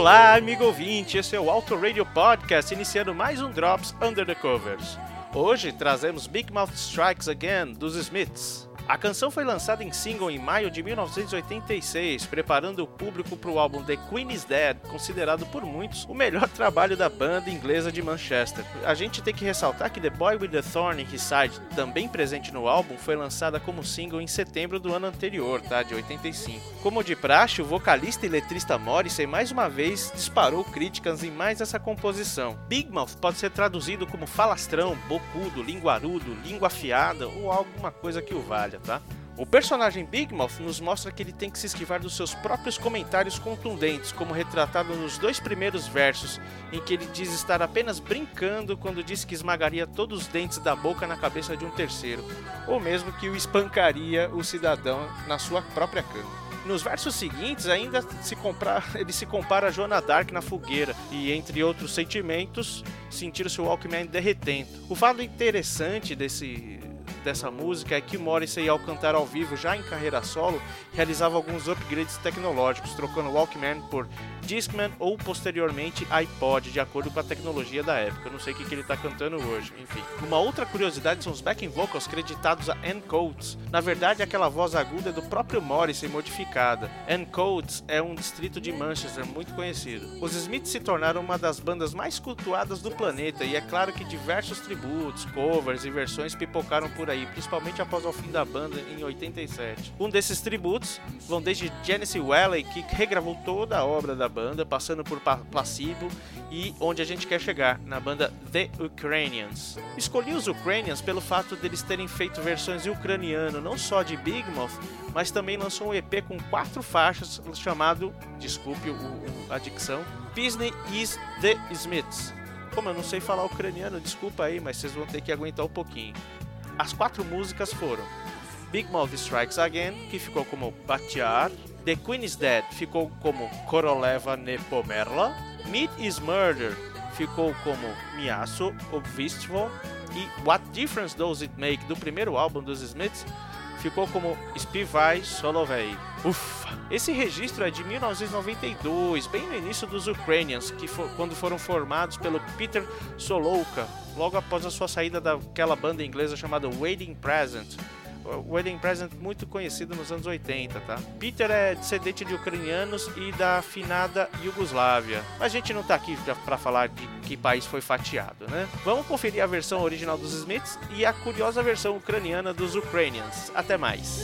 Olá, amigo ouvinte, esse é o Auto Radio Podcast, iniciando mais um Drops Under the Covers. Hoje trazemos Big Mouth Strikes Again dos Smiths. A canção foi lançada em single em maio de 1986, preparando o público para o álbum The Queen is Dead, considerado por muitos o melhor trabalho da banda inglesa de Manchester. A gente tem que ressaltar que The Boy with the Thorn in His Side, também presente no álbum, foi lançada como single em setembro do ano anterior, tá, de 85. Como de praxe, o vocalista e letrista Morrissey mais uma vez disparou críticas em mais essa composição. Big Mouth pode ser traduzido como falastrão, bocudo, linguarudo, língua afiada ou alguma coisa que o tá? O personagem Big Mouth nos mostra que ele tem que se esquivar dos seus próprios comentários contundentes, como retratado nos dois primeiros versos, em que ele diz estar apenas brincando quando disse que esmagaria todos os dentes da boca na cabeça de um terceiro, ou mesmo que o espancaria o cidadão na sua própria cama. Nos versos seguintes, ainda se ele se compara a Joana Dark na fogueira e, entre outros sentimentos, sentir o seu Walkman derretendo. O fato interessante desse, dessa música é que Morrissey, ao cantar ao vivo já em carreira solo, realizava alguns upgrades tecnológicos, trocando Walkman por Discman ou posteriormente iPod, de acordo com a tecnologia da época. Não sei o que, que ele está cantando hoje, enfim. Uma outra curiosidade são os backing vocals creditados a Ann Coates. Na verdade, aquela voz aguda é do próprio Morrissey modificada. Ann Coates é um distrito de Manchester muito conhecido. Os Smiths se tornaram uma das bandas mais cultuadas do planeta e é claro que diversos tributos, covers e versões pipocaram por principalmente após o fim da banda em 87. Um desses tributos vão desde Genesee Welley, que regravou toda a obra da banda, passando por Placebo e onde a gente quer chegar, na banda The Ukrainians. Escolhi os Ukrainians pelo fato deles terem feito versões em ucraniano, não só de Big Mouth, mas também lançou um EP com quatro faixas chamado, desculpe a dicção, Disney is the Smiths. Como eu não sei falar ucraniano, desculpa aí, mas vocês vão ter que aguentar um pouquinho. As quatro músicas foram Big Mouth Strikes Again, que ficou como Batiar, The Queen is Dead ficou como Koroleva Nepomerla, Meat is Murder ficou como Miasso Obvistvo e What Difference Does It Make do primeiro álbum dos Smiths ficou como Spivai Solovei. Ufa! Esse registro é de 1992, bem no início dos Ukrainians, que for, quando foram formados pelo Peter Solouka, logo após a sua saída daquela banda inglesa chamada Waiting Present. Wedding Present muito conhecido nos anos 80, tá? Peter é descendente de ucranianos e da afinada Iugoslávia. Mas a gente não tá aqui para falar de que país foi fatiado, né? Vamos conferir a versão original dos Smiths e a curiosa versão ucraniana dos Ukrainians. Até mais.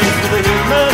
for the human